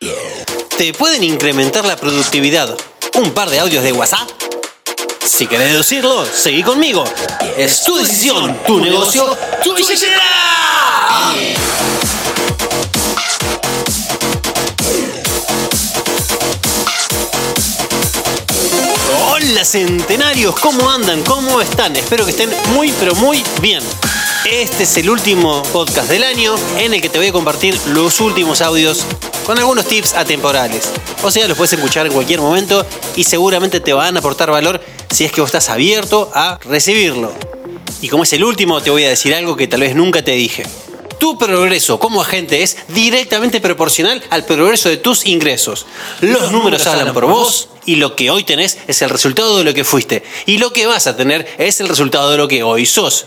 ¿Te pueden incrementar la productividad un par de audios de WhatsApp? Si querés decirlo, seguí conmigo. Es tu decisión, tu negocio, tu billetera. Hola centenarios, ¿cómo andan? ¿Cómo están? Espero que estén muy pero muy bien. Este es el último podcast del año en el que te voy a compartir los últimos audios con algunos tips atemporales. O sea, los puedes escuchar en cualquier momento y seguramente te van a aportar valor si es que vos estás abierto a recibirlo. Y como es el último, te voy a decir algo que tal vez nunca te dije. Tu progreso como agente es directamente proporcional al progreso de tus ingresos. Los números hablan por vos y lo que hoy tenés es el resultado de lo que fuiste. Y lo que vas a tener es el resultado de lo que hoy sos.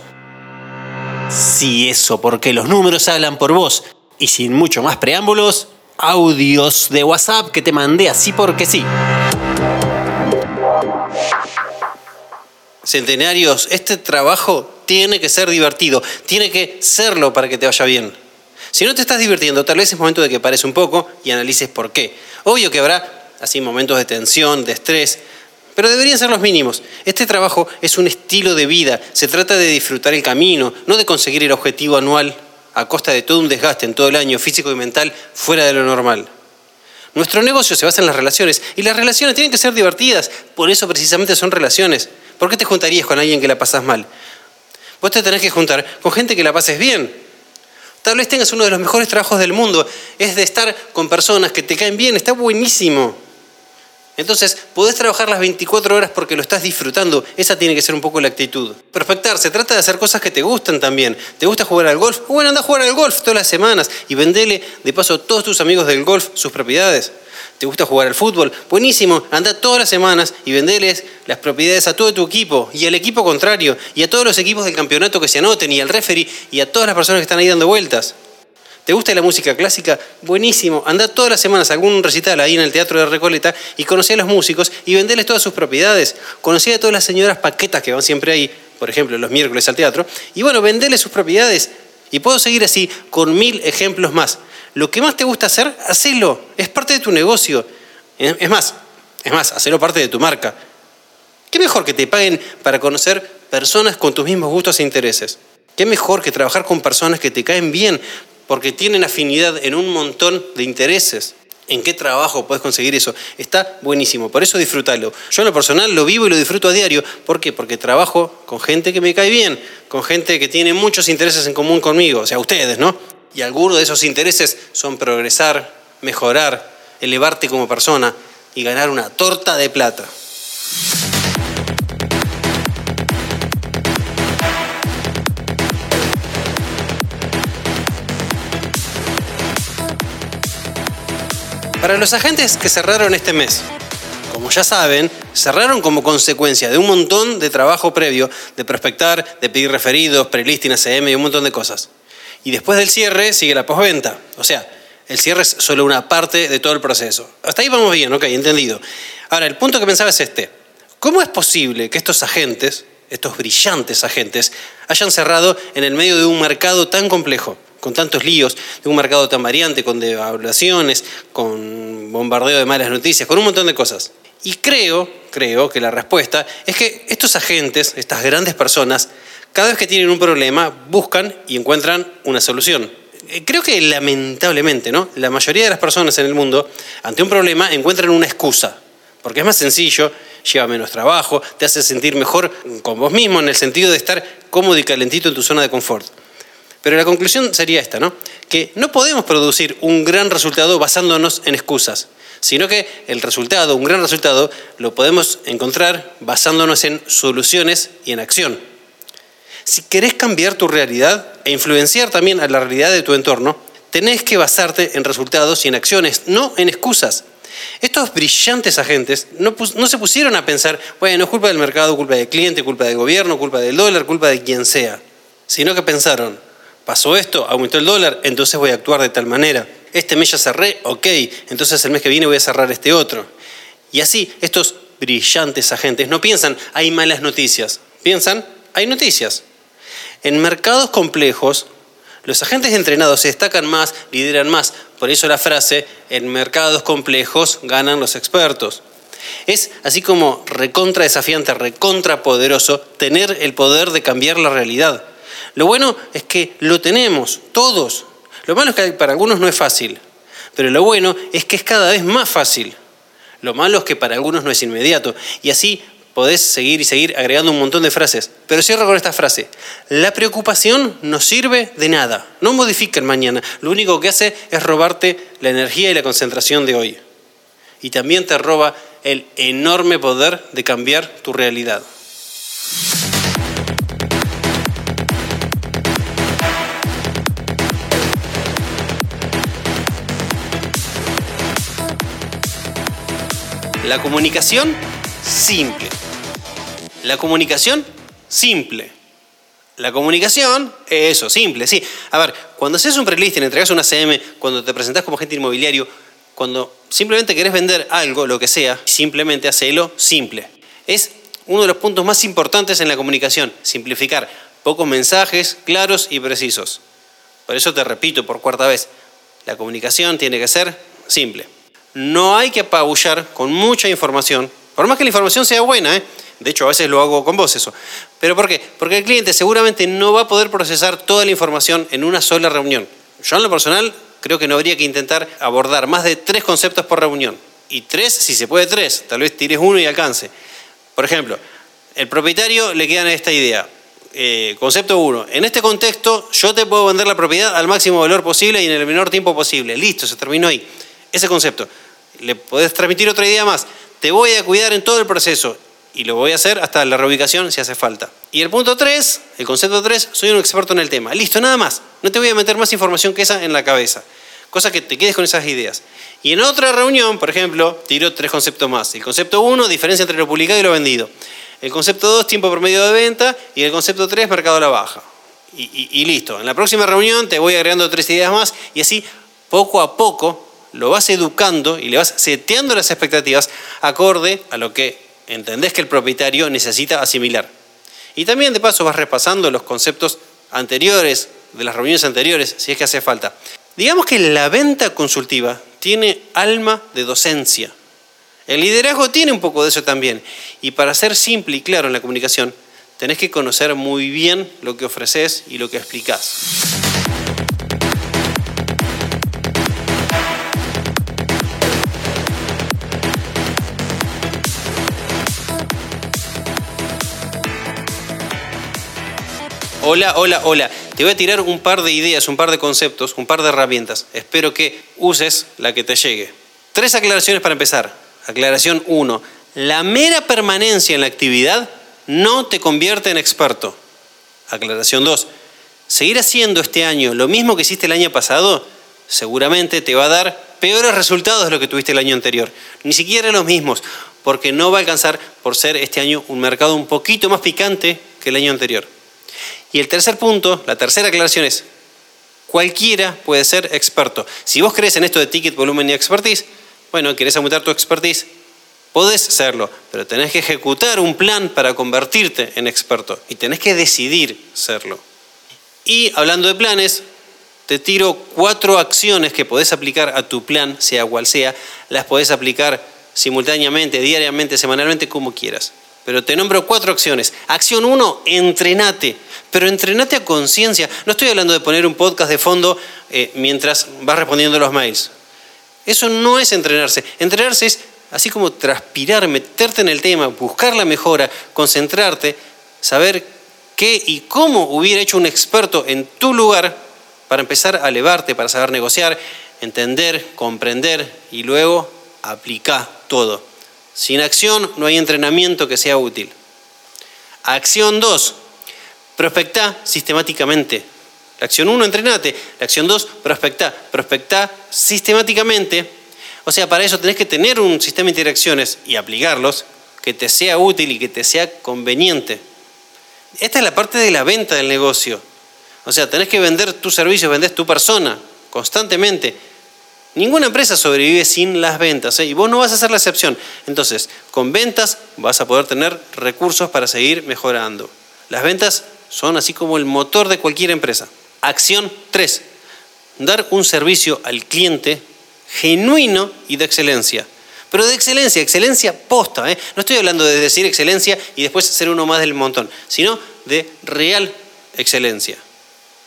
Si eso, porque los números hablan por vos. Y sin mucho más preámbulos, audios de WhatsApp que te mandé así porque sí. Centenarios, este trabajo tiene que ser divertido, tiene que serlo para que te vaya bien. Si no te estás divirtiendo, tal vez es momento de que pares un poco y analices por qué. Obvio que habrá así momentos de tensión, de estrés, pero deberían ser los mínimos. Este trabajo es un estilo de vida, se trata de disfrutar el camino, no de conseguir el objetivo anual a costa de todo un desgaste en todo el año físico y mental fuera de lo normal. Nuestro negocio se basa en las relaciones y las relaciones tienen que ser divertidas, por eso precisamente son relaciones. ¿Por qué te juntarías con alguien que la pasas mal? Vos te tenés que juntar con gente que la pases bien. Tal vez tengas uno de los mejores trabajos del mundo, es de estar con personas que te caen bien, está buenísimo. Entonces, podés trabajar las 24 horas porque lo estás disfrutando. Esa tiene que ser un poco la actitud. Prospectar, se trata de hacer cosas que te gustan también. ¿Te gusta jugar al golf? Bueno, anda a jugar al golf todas las semanas y vendele de paso a todos tus amigos del golf sus propiedades. ¿Te gusta jugar al fútbol? Buenísimo, anda todas las semanas y vendeles las propiedades a todo tu equipo y al equipo contrario y a todos los equipos del campeonato que se anoten y al referee y a todas las personas que están ahí dando vueltas. ¿Te gusta la música clásica? Buenísimo. Anda todas las semanas a algún recital ahí en el Teatro de Recoleta y conocí a los músicos y venderles todas sus propiedades. Conocí a todas las señoras paquetas que van siempre ahí, por ejemplo, los miércoles al teatro. Y bueno, venderles sus propiedades. Y puedo seguir así con mil ejemplos más. Lo que más te gusta hacer, hacelo. Es parte de tu negocio. Es más, es más, hacelo parte de tu marca. ¿Qué mejor que te paguen para conocer personas con tus mismos gustos e intereses? ¿Qué mejor que trabajar con personas que te caen bien, porque tienen afinidad en un montón de intereses. ¿En qué trabajo puedes conseguir eso? Está buenísimo, por eso disfrútalo. Yo en lo personal lo vivo y lo disfruto a diario. ¿Por qué? Porque trabajo con gente que me cae bien, con gente que tiene muchos intereses en común conmigo, o sea, ustedes, ¿no? Y algunos de esos intereses son progresar, mejorar, elevarte como persona y ganar una torta de plata. Para los agentes que cerraron este mes, como ya saben, cerraron como consecuencia de un montón de trabajo previo, de prospectar, de pedir referidos, prelisting, ACM y un montón de cosas. Y después del cierre sigue la postventa. O sea, el cierre es solo una parte de todo el proceso. Hasta ahí vamos bien, ok, entendido. Ahora, el punto que pensaba es este. ¿Cómo es posible que estos agentes, estos brillantes agentes, hayan cerrado en el medio de un mercado tan complejo? Con tantos líos, de un mercado tan variante, con devaluaciones, con bombardeo de malas noticias, con un montón de cosas. Y creo, creo que la respuesta es que estos agentes, estas grandes personas, cada vez que tienen un problema, buscan y encuentran una solución. Eh, creo que lamentablemente, ¿no? La mayoría de las personas en el mundo, ante un problema, encuentran una excusa. Porque es más sencillo, lleva menos trabajo, te hace sentir mejor con vos mismo en el sentido de estar cómodo y calentito en tu zona de confort. Pero la conclusión sería esta, ¿no? Que no podemos producir un gran resultado basándonos en excusas, sino que el resultado, un gran resultado, lo podemos encontrar basándonos en soluciones y en acción. Si querés cambiar tu realidad e influenciar también a la realidad de tu entorno, tenés que basarte en resultados y en acciones, no en excusas. Estos brillantes agentes no, no, se pusieron a pensar, bueno, culpa del mercado, culpa del cliente, culpa del gobierno, culpa del dólar, culpa de quien sea, sino que pensaron, pasó esto, aumentó el dólar, entonces voy a actuar de tal manera. Este mes ya cerré, ok, entonces el mes que viene voy a cerrar este otro. Y así, estos brillantes agentes no piensan, hay malas noticias, piensan, hay noticias. En mercados complejos, los agentes entrenados se destacan más, lideran más, Por eso la frase, en mercados complejos ganan los expertos. Es así como recontra desafiante, recontra poderoso, tener el poder de cambiar la realidad. Lo bueno es que lo tenemos, todos. Lo malo es que para algunos no es fácil, pero lo bueno es que es cada vez más fácil. Lo malo es que para algunos no es inmediato. Y así podés seguir y seguir agregando un montón de frases. Pero cierro con esta frase. La preocupación no sirve de nada. No modifica el mañana. Lo único que hace es robarte la energía y la concentración de hoy. Y también te roba el enorme poder de cambiar tu realidad. La comunicación simple. La comunicación simple. La comunicación, eso, simple, sí. A ver, cuando haces un pre-listing, entregas una CM, cuando te presentás como agente inmobiliario, cuando simplemente querés vender algo, lo que sea, simplemente hacelo simple. Es uno de los puntos más importantes en la comunicación, simplificar. Pocos mensajes, claros y precisos. Por eso te repito por cuarta vez, la comunicación tiene que ser simple. No hay que apabullar con mucha información, por más que la información sea buena, ¿eh? de hecho a veces lo hago con vos eso. ¿Pero por qué? Porque el cliente seguramente no va a poder procesar toda la información en una sola reunión. Yo en lo personal creo que no habría que intentar abordar más de tres conceptos por reunión. Y tres, si se puede tres, tal vez tires uno y alcance. Por ejemplo, el propietario le queda esta idea. Eh, concepto uno, en este contexto yo te puedo vender la propiedad al máximo valor posible y en el menor tiempo posible. Listo, se terminó ahí. Ese concepto. Le podés transmitir otra idea más. Te voy a cuidar en todo el proceso y lo voy a hacer hasta la reubicación si hace falta. Y el punto 3, el concepto 3, soy un experto en el tema. Listo, nada más. No te voy a meter más información que esa en la cabeza. Cosa que te quedes con esas ideas. Y en otra reunión, por ejemplo, tiro tres conceptos más. El concepto 1, diferencia entre lo publicado y lo vendido. El concepto 2, tiempo promedio de venta. Y el concepto 3, mercado a la baja. Y, y listo. En la próxima reunión te voy agregando tres ideas más y así, poco a poco, lo vas educando y le vas seteando las expectativas acorde a lo que entendés que el propietario necesita asimilar. Y también de paso vas repasando los conceptos anteriores, de las reuniones anteriores, si es que hace falta. Digamos que la venta consultiva tiene alma de docencia. El liderazgo tiene un poco de eso también. Y para ser simple y claro en la comunicación, tenés que conocer muy bien lo que ofreces y lo que explicás. Hola, hola, hola. Te voy a tirar un par de ideas, un par de conceptos, un par de herramientas. Espero que uses la que te llegue. Tres aclaraciones para empezar. Aclaración 1. La mera permanencia en la actividad no te convierte en experto. Aclaración 2. Seguir haciendo este año lo mismo que hiciste el año pasado seguramente te va a dar peores resultados de lo que tuviste el año anterior. Ni siquiera los mismos, porque no va a alcanzar por ser este año un mercado un poquito más picante que el año anterior. Y el tercer punto, la tercera aclaración es, cualquiera puede ser experto. Si vos crees en esto de ticket, volumen y expertise, bueno, querés aumentar tu expertise, podés serlo, pero tenés que ejecutar un plan para convertirte en experto y tenés que decidir serlo. Y hablando de planes, te tiro cuatro acciones que podés aplicar a tu plan, sea cual sea, las podés aplicar simultáneamente, diariamente, semanalmente, como quieras. Pero te nombro cuatro acciones. Acción uno, entrenate. Pero entrenate a conciencia. No estoy hablando de poner un podcast de fondo eh, mientras vas respondiendo los mails. Eso no es entrenarse. Entrenarse es así como transpirar, meterte en el tema, buscar la mejora, concentrarte, saber qué y cómo hubiera hecho un experto en tu lugar para empezar a elevarte, para saber negociar, entender, comprender y luego aplicar todo. Sin acción no hay entrenamiento que sea útil. Acción 2. Prospectá sistemáticamente. La acción 1, entrenate. La acción 2, prospectá. Prospectá sistemáticamente. O sea, para eso tenés que tener un sistema de interacciones y aplicarlos que te sea útil y que te sea conveniente. Esta es la parte de la venta del negocio. O sea, tenés que vender tu servicio, vendés tu persona constantemente Ninguna empresa sobrevive sin las ventas ¿eh? y vos no vas a ser la excepción. Entonces, con ventas vas a poder tener recursos para seguir mejorando. Las ventas son así como el motor de cualquier empresa. Acción 3. dar un servicio al cliente genuino y de excelencia. Pero de excelencia, excelencia posta. ¿eh? No estoy hablando de decir excelencia y después ser uno más del montón, sino de real excelencia.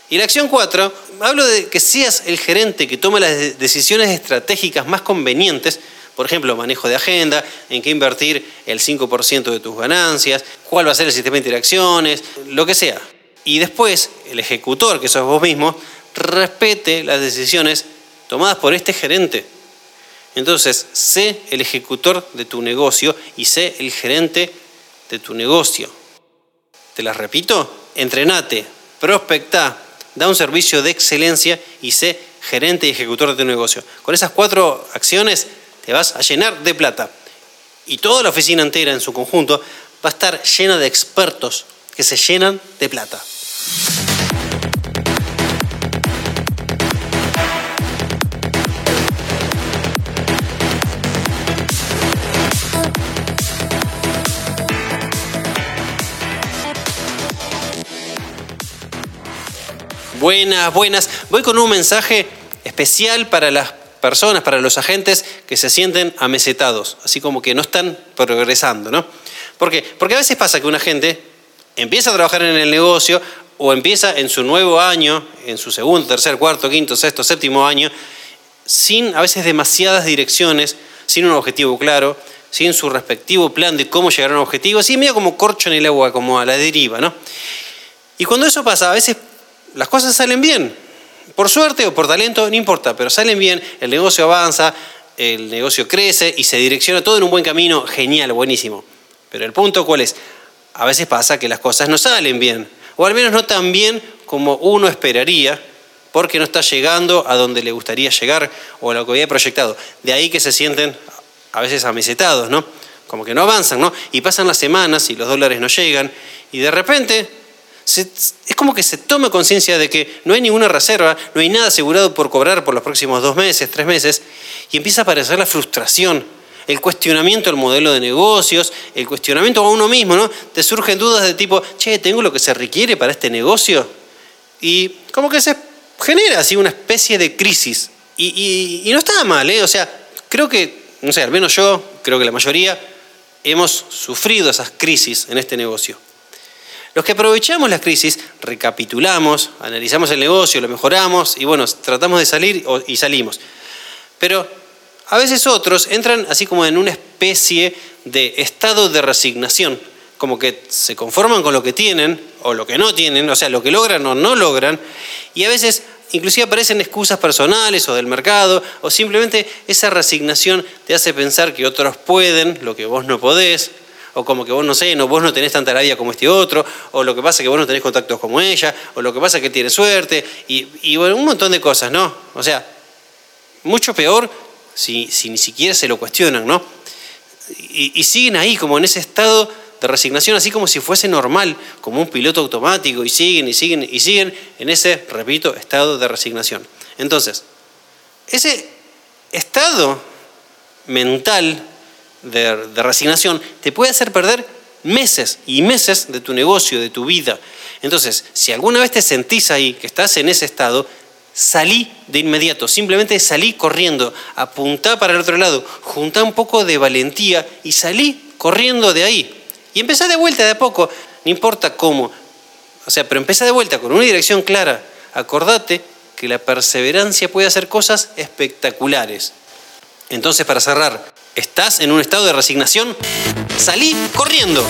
Y la acción 4, hablo de que seas el gerente que toma las decisiones estratégicas más convenientes, por ejemplo, manejo de agenda, en qué invertir el 5% de tus ganancias, cuál va a ser el sistema de interacciones, lo que sea. Y después, el ejecutor, que sos vos mismo, respete las decisiones tomadas por este gerente. Entonces, sé el ejecutor de tu negocio y sé el gerente de tu negocio. Te las repito, entrenate, prospecta, da un servicio de excelencia y sé gerente y ejecutor de tu negocio. Con esas cuatro acciones te vas a llenar de plata. Y toda la oficina entera en su conjunto va a estar llena de expertos que se llenan de plata. Buenas, buenas. Voy con un mensaje especial para las personas, para los agentes que se sienten amesetados, así como que no están progresando, ¿no? ¿Por qué? Porque a veces pasa que un agente empieza a trabajar en el negocio o empieza en su nuevo año, en su segundo, tercer, cuarto, quinto, sexto, séptimo año, sin a veces demasiadas direcciones, sin un objetivo claro, sin su respectivo plan de cómo llegar a un objetivo, así medio como corcho en el agua, como a la deriva, ¿no? Y cuando eso pasa, a veces las cosas salen bien. Por suerte o por talento, no importa, pero salen bien, el negocio avanza, el negocio crece y se direcciona todo en un buen camino, genial, buenísimo. Pero el punto cuál es? A veces pasa que las cosas no salen bien, o al menos no tan bien como uno esperaría, porque no está llegando a donde le gustaría llegar o a lo que había proyectado. De ahí que se sienten a veces amesetados, ¿no? Como que no avanzan, ¿no? Y pasan las semanas y los dólares no llegan, y de repente es como que se toma conciencia de que no hay ninguna reserva, no hay nada asegurado por cobrar por los próximos dos meses, tres meses, y empieza a aparecer la frustración, el cuestionamiento al modelo de negocios, el cuestionamiento a uno mismo, ¿no? Te surgen dudas de tipo, che, ¿tengo lo que se requiere para este negocio? Y como que se genera así una especie de crisis. Y, y no está mal, ¿eh? O sea, creo que, no sé, al menos yo, creo que la mayoría, hemos sufrido esas crisis en este negocio. Los que aprovechamos las crisis, recapitulamos, analizamos el negocio, lo mejoramos y bueno, tratamos de salir y salimos. Pero a veces otros entran así como en una especie de estado de resignación, como que se conforman con lo que tienen o lo que no tienen, o sea, lo que logran o no logran, y a veces inclusive aparecen excusas personales o del mercado, o simplemente esa resignación te hace pensar que otros pueden lo que vos no podés, o como que vos no sé, no, vos no tenés tanta labia como este otro, o lo que pasa es que vos no tenés contactos como ella, o lo que pasa es que tiene suerte, y, bueno, un montón de cosas, ¿no? O sea, mucho peor si, ni siquiera se lo cuestionan, ¿no? Y, siguen ahí como en ese estado de resignación, así como si fuese normal, como un piloto automático, y siguen y siguen y siguen en ese, repito, estado de resignación. Entonces, ese estado mental de, resignación te puede hacer perder meses y meses de tu negocio, de tu vida. Entonces, si alguna vez te sentís ahí, que estás en ese estado, salí de inmediato, simplemente salí corriendo, apuntá para el otro lado, juntá un poco de valentía y salí corriendo de ahí. Y empezá de vuelta de a poco, no importa cómo. O sea, pero empezá de vuelta con una dirección clara. Acordate que la perseverancia puede hacer cosas espectaculares. Entonces, para cerrar, ¿estás en un estado de resignación? Salí corriendo.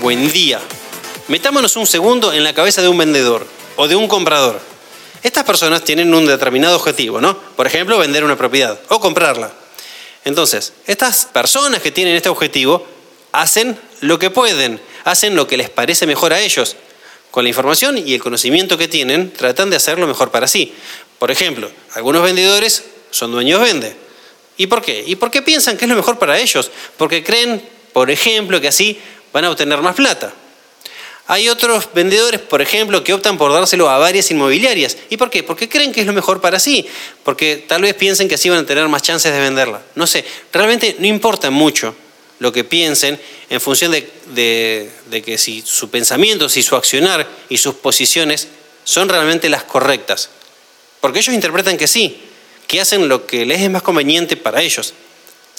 Buen día. Metámonos un segundo en la cabeza de un vendedor o de un comprador. Estas personas tienen un determinado objetivo, ¿no? Por ejemplo, vender una propiedad o comprarla. Entonces, estas personas que tienen este objetivo hacen lo que pueden, hacen lo que les parece mejor a ellos. Con la información y el conocimiento que tienen, tratan de hacer lo mejor para sí. Por ejemplo, algunos vendedores son dueños vende. ¿Y por qué? ¿Y por qué piensan que es lo mejor para ellos? Porque creen, por ejemplo, que así van a obtener más plata. Hay otros vendedores, por ejemplo, que optan por dárselo a varias inmobiliarias. ¿Y por qué? Porque creen que es lo mejor para sí, porque tal vez piensen que así van a tener más chances de venderla. No sé, realmente no importa mucho lo que piensen en función de, que si su pensamiento, si su accionar y sus posiciones son realmente las correctas. Porque ellos interpretan que sí, que hacen lo que les es más conveniente para ellos.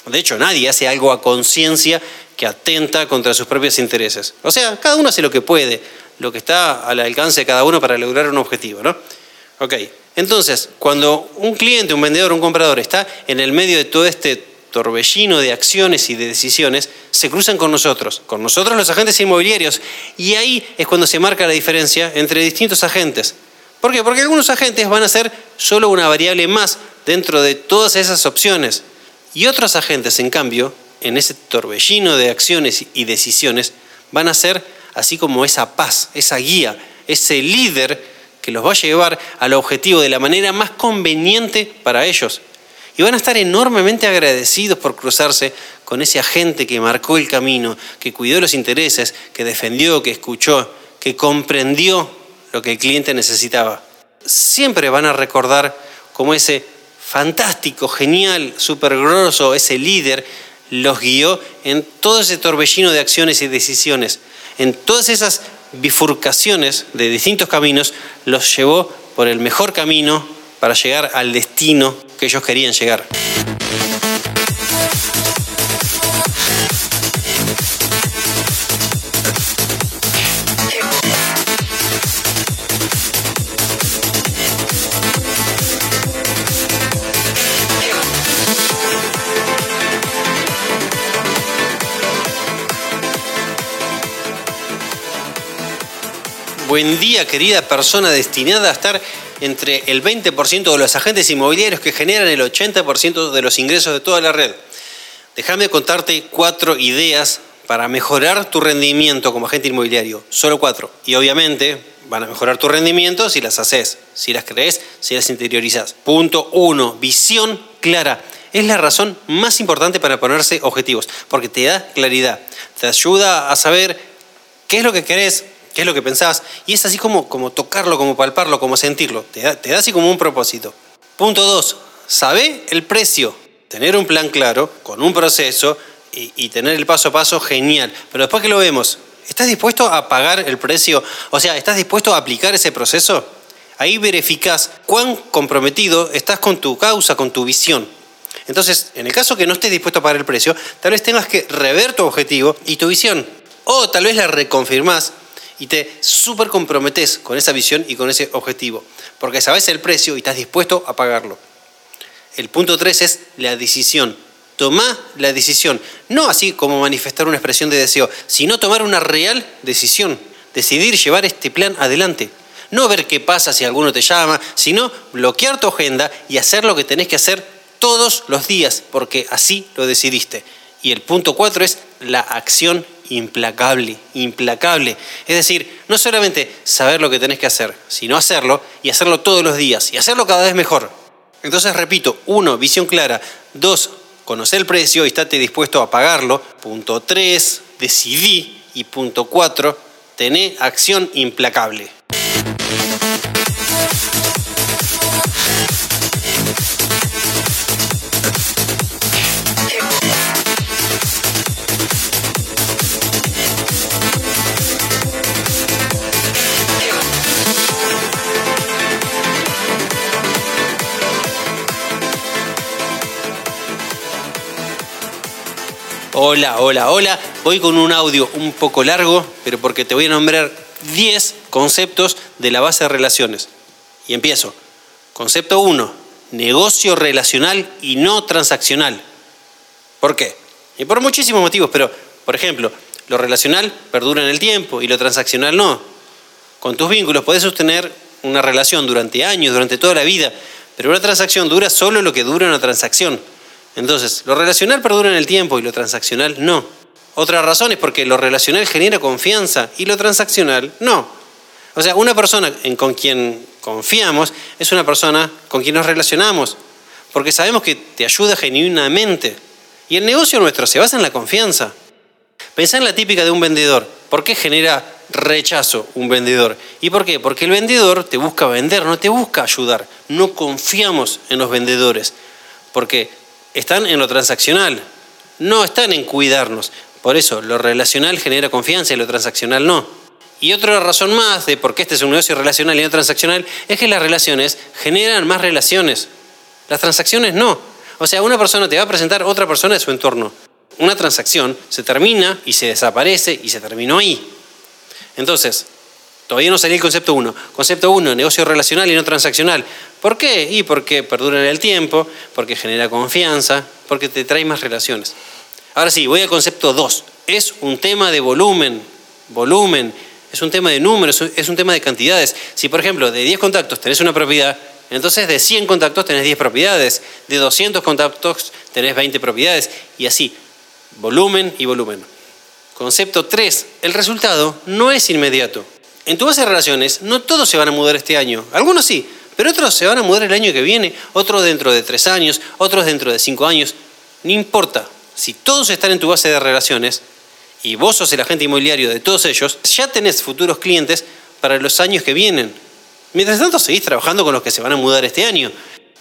De hecho, nadie hace algo a conciencia que atenta contra sus propios intereses. O sea, cada uno hace lo que puede, lo que está al alcance de cada uno para lograr un objetivo, ¿no? Ok, entonces, cuando un cliente, un vendedor, un comprador está en el medio de todo este torbellino de acciones y de decisiones, se cruzan con nosotros, con nosotros los agentes inmobiliarios, y ahí es cuando se marca la diferencia entre distintos agentes. ¿Por qué? Porque algunos agentes van a ser solo una variable más dentro de todas esas opciones, y otros agentes, en cambio, en ese torbellino de acciones y decisiones, van a ser así como esa paz, esa guía, ese líder que los va a llevar al objetivo de la manera más conveniente para ellos. Y van a estar enormemente agradecidos por cruzarse con ese agente que marcó el camino, que cuidó los intereses, que defendió, que escuchó, que comprendió lo que el cliente necesitaba. Siempre van a recordar como ese fantástico, genial, súper grosso, ese líder, los guió en todo ese torbellino de acciones y decisiones. En todas esas bifurcaciones de distintos caminos, los llevó por el mejor camino para llegar al destino que ellos querían llegar. Buen día, querida persona destinada a estar entre el 20% de los agentes inmobiliarios que generan el 80% de los ingresos de toda la red. Déjame contarte cuatro ideas para mejorar tu rendimiento como agente inmobiliario. Solo cuatro. Y obviamente van a mejorar tu rendimiento si las haces, si las crees, si las interiorizas. Punto uno, visión clara. Es la razón más importante para ponerse objetivos, porque te da claridad, te ayuda a saber qué es lo que querés, qué es lo que pensás, y es así como, como tocarlo, como palparlo, como sentirlo, te da, te da así como un propósito. Punto dos, sabe el precio, tener un plan claro, con un proceso y, y tener el paso a paso, genial, pero después que lo vemos, ¿estás dispuesto a pagar el precio? O sea, ¿estás dispuesto a aplicar ese proceso? Ahí verificás cuán comprometido estás con tu causa, con tu visión. Entonces, en el caso que no estés dispuesto a pagar el precio, tal vez tengas que rever tu objetivo y tu visión. O tal vez la reconfirmás y te súper comprometes con esa visión y con ese objetivo, porque sabes el precio y estás dispuesto a pagarlo. El punto 3 es la decisión. Toma la decisión, no así como manifestar una expresión de deseo, sino tomar una real decisión, decidir llevar este plan adelante. No ver qué pasa si alguno te llama, sino bloquear tu agenda y hacer lo que tenés que hacer todos los días, porque así lo decidiste. Y el punto 4 es la acción implacable, implacable. Es decir, no solamente saber lo que tenés que hacer, sino hacerlo y hacerlo todos los días y hacerlo cada vez mejor. Entonces, repito, uno, visión clara. Dos, conocer el precio y estate dispuesto a pagarlo. Punto tres, decidí. Y punto cuatro, tener acción implacable. Hola, hola, hola. Voy con un audio un poco largo, pero porque te voy a nombrar 10 conceptos de la base de relaciones. Y empiezo. Concepto 1. Negocio relacional y no transaccional. ¿Por qué? Y por muchísimos motivos, pero, por ejemplo, lo relacional perdura en el tiempo y lo transaccional no. Con tus vínculos puedes sostener una relación durante años, durante toda la vida, pero una transacción dura solo lo que dura una transacción. Entonces, lo relacional perdura en el tiempo y lo transaccional no. Otra razón es porque lo relacional genera confianza y lo transaccional no. O sea, una persona con quien confiamos es una persona con quien nos relacionamos, porque sabemos que te ayuda genuinamente. Y el negocio nuestro se basa en la confianza. Pensá en la típica de un vendedor. ¿Por qué genera rechazo un vendedor. ¿Y por qué? Porque el vendedor te busca vender, no te busca ayudar. No confiamos en los vendedores, porque están en lo transaccional, no están en cuidarnos. Por eso, lo relacional genera confianza y lo transaccional no. Y otra razón más de por qué este es un negocio relacional y no transaccional es que las relaciones generan más relaciones. Las transacciones no. O sea, una persona te va a presentar otra persona de su entorno. Una transacción se termina y se desaparece y se terminó ahí. Entonces, todavía no salía el concepto 1. Concepto 1, negocio relacional y no transaccional. ¿Por qué? Y porque perdura en el tiempo, porque genera confianza, porque te trae más relaciones. Ahora sí, voy al concepto 2. Es un tema de volumen, volumen, es un tema de números, es un tema de cantidades. Si, por ejemplo, de 10 contactos tenés una propiedad, entonces de 100 contactos tenés 10 propiedades, de 200 contactos tenés 20 propiedades, y así, volumen y volumen. Concepto 3. El resultado no es inmediato. En tu base de relaciones, no todos se van a mudar este año. Algunos sí, pero otros se van a mudar el año que viene, otros dentro de tres años, otros dentro de cinco años. No importa. Si todos están en tu base de relaciones y vos sos el agente inmobiliario de todos ellos, ya tenés futuros clientes para los años que vienen. Mientras tanto, seguís trabajando con los que se van a mudar este año.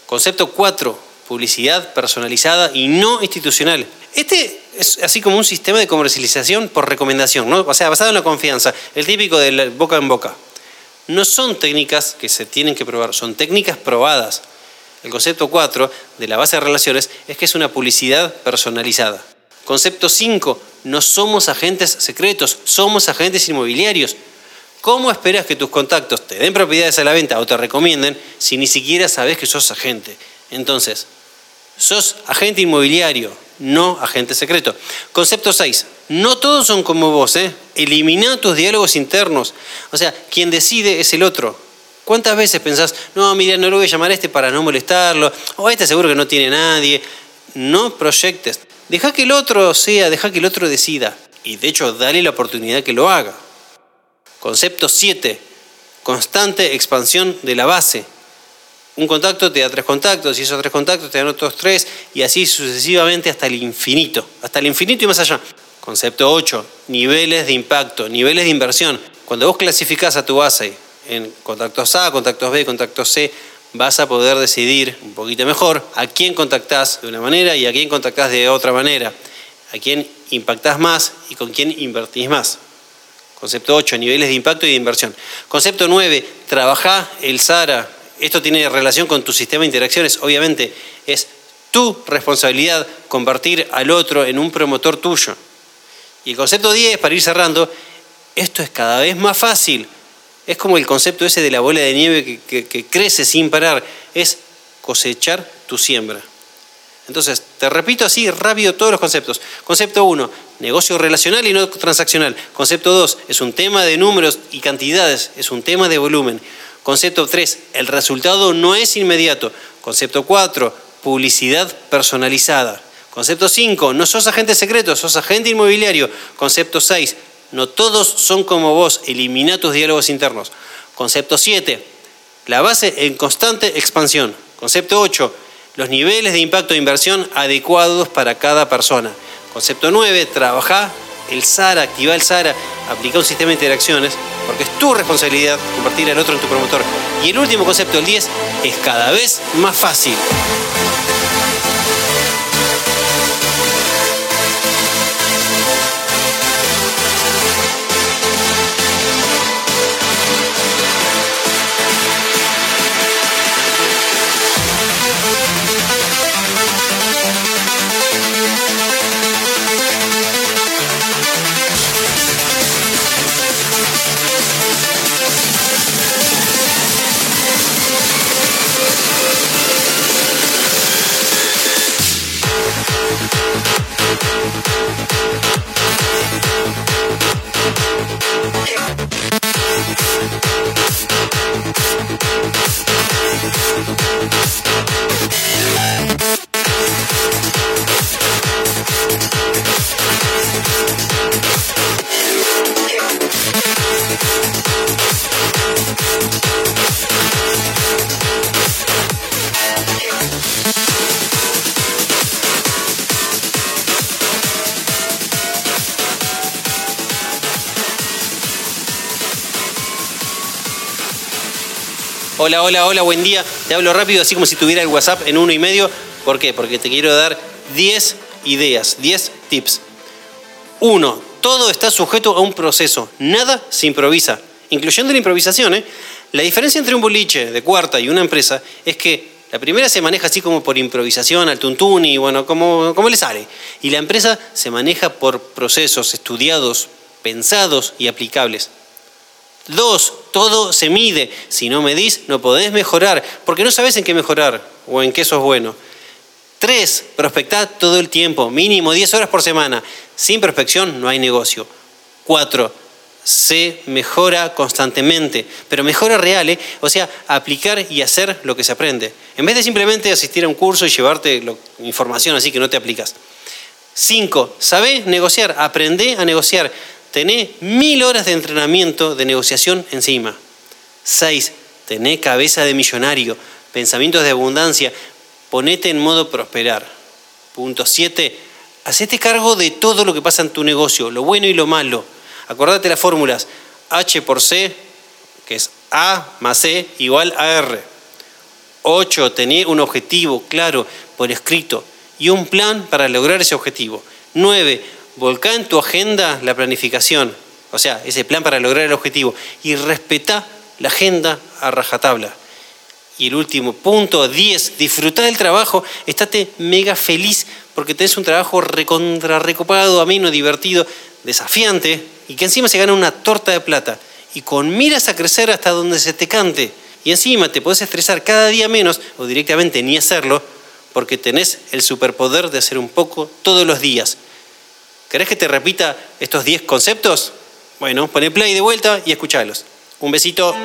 Concepto 4. Publicidad personalizada y no institucional. Este es así como un sistema de comercialización por recomendación, ¿no? o sea, basado en la confianza, el típico de boca en boca. No son técnicas que se tienen que probar, son técnicas probadas. El concepto 4 de la base de relaciones es que es una publicidad personalizada. Concepto 5, no somos agentes secretos, somos agentes inmobiliarios. ¿Cómo esperas que tus contactos te den propiedades a la venta o te recomienden si ni siquiera sabes que sos agente? Entonces, sos agente inmobiliario, no agente secreto. Concepto 6. No todos son como vos, ¿eh? Elimina tus diálogos internos. O sea, quien decide es el otro. ¿Cuántas veces pensás, no, mira, no lo voy a llamar a este para no molestarlo, o este seguro que no tiene nadie? No proyectes. Deja que el otro sea, deja que el otro decida. Y de hecho, dale la oportunidad que lo haga. Concepto 7. Constante expansión de la base un contacto te da tres contactos, y esos tres contactos te dan otros tres, y así sucesivamente hasta el infinito, hasta el infinito y más allá. Concepto 8, niveles de impacto, niveles de inversión. Cuando vos clasificás a tu base en contactos A, contactos B, contactos C, vas a poder decidir un poquito mejor a quién contactás de una manera y a quién contactás de otra manera, a quién impactás más y con quién invertís más. Concepto 8, niveles de impacto y de inversión. Concepto 9, trabajá el SARA, esto tiene relación con tu sistema de interacciones, obviamente es tu responsabilidad convertir al otro en un promotor tuyo. Y el concepto 10, para ir cerrando, esto es cada vez más fácil. Es como el concepto ese de la bola de nieve que, crece sin parar, es cosechar tu siembra. Entonces, te repito así rápido todos los conceptos. Concepto 1, negocio relacional y no transaccional. Concepto 2, es un tema de números y cantidades, es un tema de volumen. Concepto 3, el resultado no es inmediato. Concepto 4, publicidad personalizada. Concepto 5, no sos agente secreto, sos agente inmobiliario. Concepto 6, no todos son como vos, elimina tus diálogos internos. Concepto 7, la base en constante expansión. Concepto 8, los niveles de impacto de inversión adecuados para cada persona. Concepto 9, trabaja el SARA, activa el SARA, aplica un sistema de interacciones, porque es tu responsabilidad convertir al otro en tu promotor. Y el último concepto, el 10, es cada vez más fácil. Hola, hola, hola, buen día. Te hablo rápido, así como si tuviera el WhatsApp en uno y medio. ¿Por qué? Porque te quiero dar 10 ideas, 10 tips. Uno, todo está sujeto a un proceso. Nada se improvisa, incluyendo la improvisación. ¿eh? La diferencia entre un boliche de cuarta y una empresa es que la primera se maneja así como por improvisación, al tuntún y bueno, como, como le sale. Y la empresa se maneja por procesos estudiados, pensados y aplicables. Dos, todo se mide. Si no medís, no podés mejorar, porque no sabes en qué mejorar o en qué sos bueno. Tres, prospectad todo el tiempo, mínimo 10 horas por semana. Sin prospección no hay negocio. Cuatro, se mejora constantemente, pero mejora real, ¿eh? o sea, aplicar y hacer lo que se aprende. En vez de simplemente asistir a un curso y llevarte información así que no te aplicas. Cinco, sabé negociar, aprende a negociar. Tené mil horas de entrenamiento de negociación encima. Seis, tené cabeza de millonario, pensamientos de abundancia, ponete en modo prosperar. Punto siete, hacete cargo de todo lo que pasa en tu negocio, lo bueno y lo malo Acordate las fórmulas H por C, que es A más C igual a R. 8. Tener un objetivo claro por escrito y un plan para lograr ese objetivo. 9. Volcá en tu agenda la planificación, o sea, ese plan para lograr el objetivo. Y respetá la agenda a rajatabla. Y el último punto, 10. Disfrutá del trabajo, estate mega feliz porque tenés un trabajo recontra recopado, ameno, divertido, desafiante y que encima se gana una torta de plata y con miras a crecer hasta donde se te cante y encima te puedes estresar cada día menos o directamente ni hacerlo porque tenés el superpoder de hacer un poco todos los días. ¿Querés que te repita estos 10 conceptos? Bueno, pone play de vuelta y escuchalos. Un besito.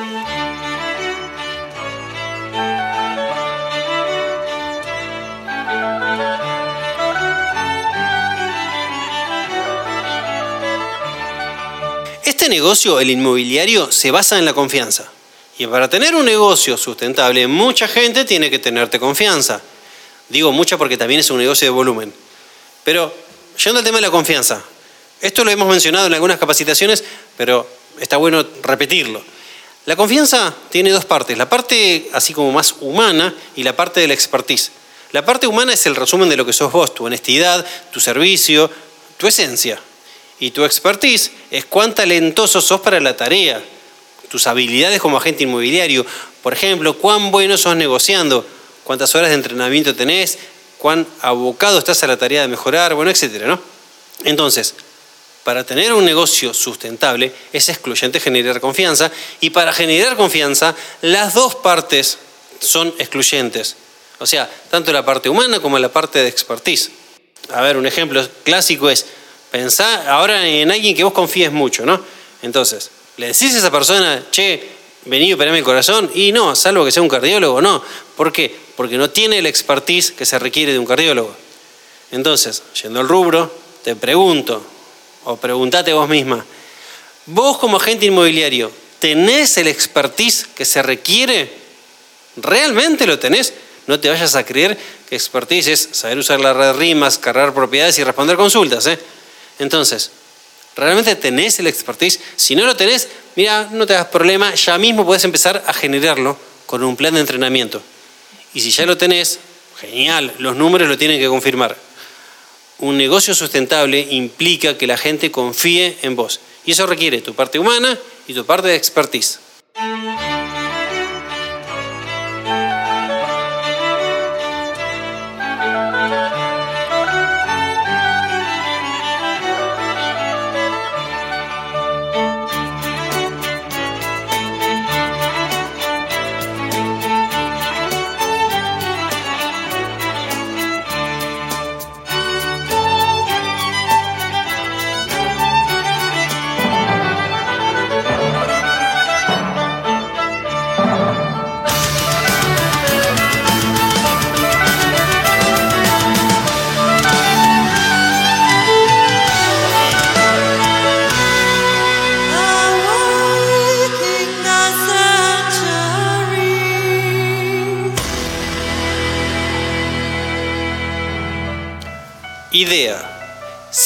Este negocio, el inmobiliario, se basa en la confianza. Y para tener un negocio sustentable, mucha gente tiene que tenerte confianza. Digo mucha porque también es un negocio de volumen. Pero, yendo al tema de la confianza, esto lo hemos mencionado en algunas capacitaciones, pero está bueno repetirlo. La confianza tiene dos partes, la parte así como más humana y la parte de la expertise. La parte humana es el resumen de lo que sos vos, tu honestidad, tu servicio, tu esencia. Y tu expertise es cuán talentoso sos para la tarea, tus habilidades como agente inmobiliario. Por ejemplo, cuán bueno sos negociando, cuántas horas de entrenamiento tenés, cuán abocado estás a la tarea de mejorar, bueno, etcétera, ¿no? Entonces, para tener un negocio sustentable es excluyente generar confianza y para generar confianza las dos partes son excluyentes. O sea, tanto la parte humana como la parte de expertise. A ver, un ejemplo clásico es, Pensá ahora en alguien que vos confíes mucho, ¿no? Entonces, le decís a esa persona, che, vení a operarme el corazón, y no, salvo que sea un cardiólogo, no. ¿Por qué? Porque no tiene la expertise que se requiere de un cardiólogo. Entonces, yendo al rubro, te pregunto, o pregúntate vos misma, vos como agente inmobiliario, ¿tenés el expertise que se requiere? ¿Realmente lo tenés? No te vayas a creer que expertise es saber usar la red rimas, cargar propiedades y responder consultas, ¿eh? Entonces, ¿realmente tenés el expertise? Si no lo tenés, mira, no te das problema, ya mismo puedes empezar a generarlo con un plan de entrenamiento. Y si ya lo tenés, genial, los números lo tienen que confirmar. Un negocio sustentable implica que la gente confíe en vos. Y eso requiere tu parte humana y tu parte de expertise.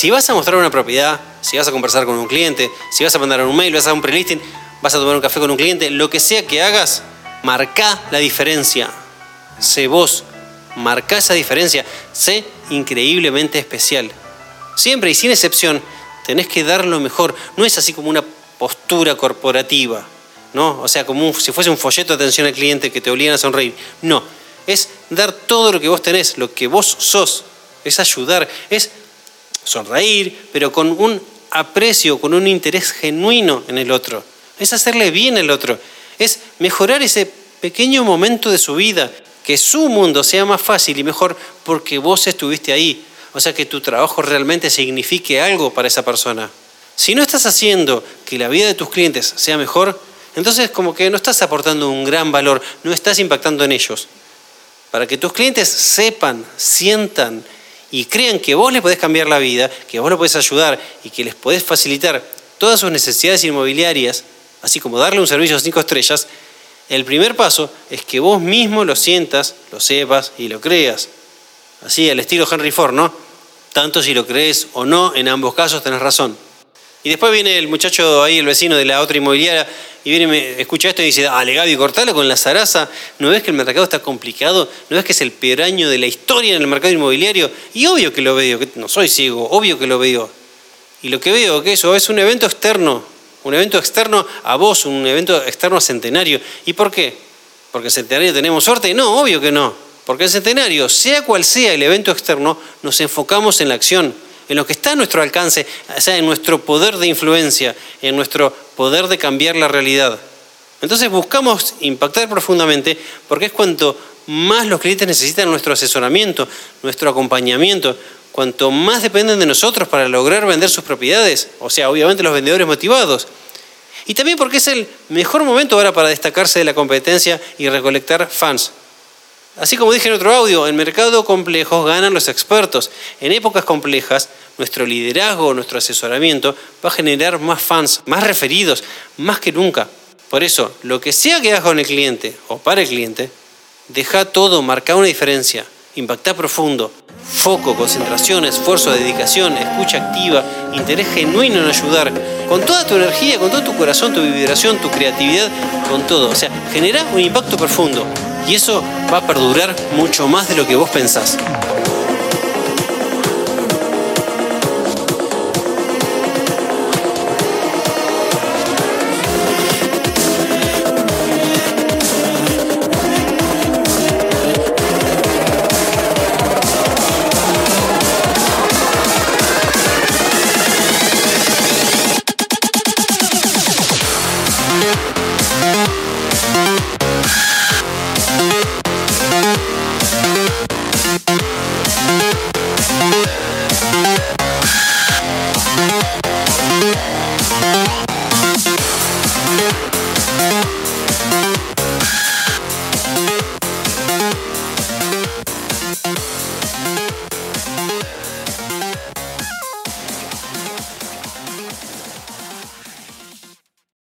Si vas a mostrar una propiedad, si vas a conversar con un cliente, si vas a mandar un mail, vas a hacer un prelisting, vas a tomar un café con un cliente, lo que sea que hagas, marca la diferencia. Sé vos, marca esa diferencia. Sé increíblemente especial. Siempre y sin excepción, tenés que dar lo mejor. No es así como una postura corporativa, ¿no? O sea, como si fuese un folleto de atención al cliente que te obligan a sonreír. No, es dar todo lo que vos tenés, lo que vos sos. Es ayudar, es sonreír, pero con un aprecio, con un interés genuino en el otro. Es hacerle bien al otro. Es mejorar ese pequeño momento de su vida, que su mundo sea más fácil y mejor porque vos estuviste ahí. O sea, que tu trabajo realmente signifique algo para esa persona. Si no estás haciendo que la vida de tus clientes sea mejor, entonces como que no estás aportando un gran valor, no estás impactando en ellos. Para que tus clientes sepan, sientan y crean que vos les podés cambiar la vida, que vos los podés ayudar y que les podés facilitar todas sus necesidades inmobiliarias, así como darle un servicio a cinco estrellas, el primer paso es que vos mismo lo sientas, lo sepas y lo creas. Así, al estilo Henry Ford, ¿no? Tanto si lo crees o no, en ambos casos tenés razón. Y después viene el muchacho ahí, el vecino de la otra inmobiliaria, y viene, me escucha esto y dice, dale Gaby, cortalo con la zaraza, ¿no ves que el mercado está complicado? ¿No ves que es el peor año de la historia en el mercado inmobiliario? Y obvio que lo veo, que no soy ciego, obvio que lo veo. Y lo que veo que eso es un evento externo, un evento externo a vos, un evento externo a Centenario. ¿Y por qué? ¿Porque en Centenario tenemos suerte? No, obvio que no. Porque en Centenario, sea cual sea el evento externo, nos enfocamos en la acción en lo que está a nuestro alcance, o sea, en nuestro poder de influencia, en nuestro poder de cambiar la realidad. Entonces buscamos impactar profundamente porque es cuanto más los clientes necesitan nuestro asesoramiento, nuestro acompañamiento, cuanto más dependen de nosotros para lograr vender sus propiedades, o sea, obviamente los vendedores motivados. Y también porque es el mejor momento ahora para destacarse de la competencia y recolectar fans. Así como dije en otro audio, en mercado complejos ganan los expertos. En épocas complejas, nuestro liderazgo, nuestro asesoramiento va a generar más fans, más referidos, más que nunca. Por eso, lo que sea que hagas con el cliente o para el cliente, deja todo, marca una diferencia, impacta profundo, foco, concentración, esfuerzo, dedicación, escucha activa, interés genuino en ayudar, con toda tu energía, con todo tu corazón, tu vibración, tu creatividad, con todo. O sea, genera un impacto profundo y eso va a perdurar mucho más de lo que vos pensás.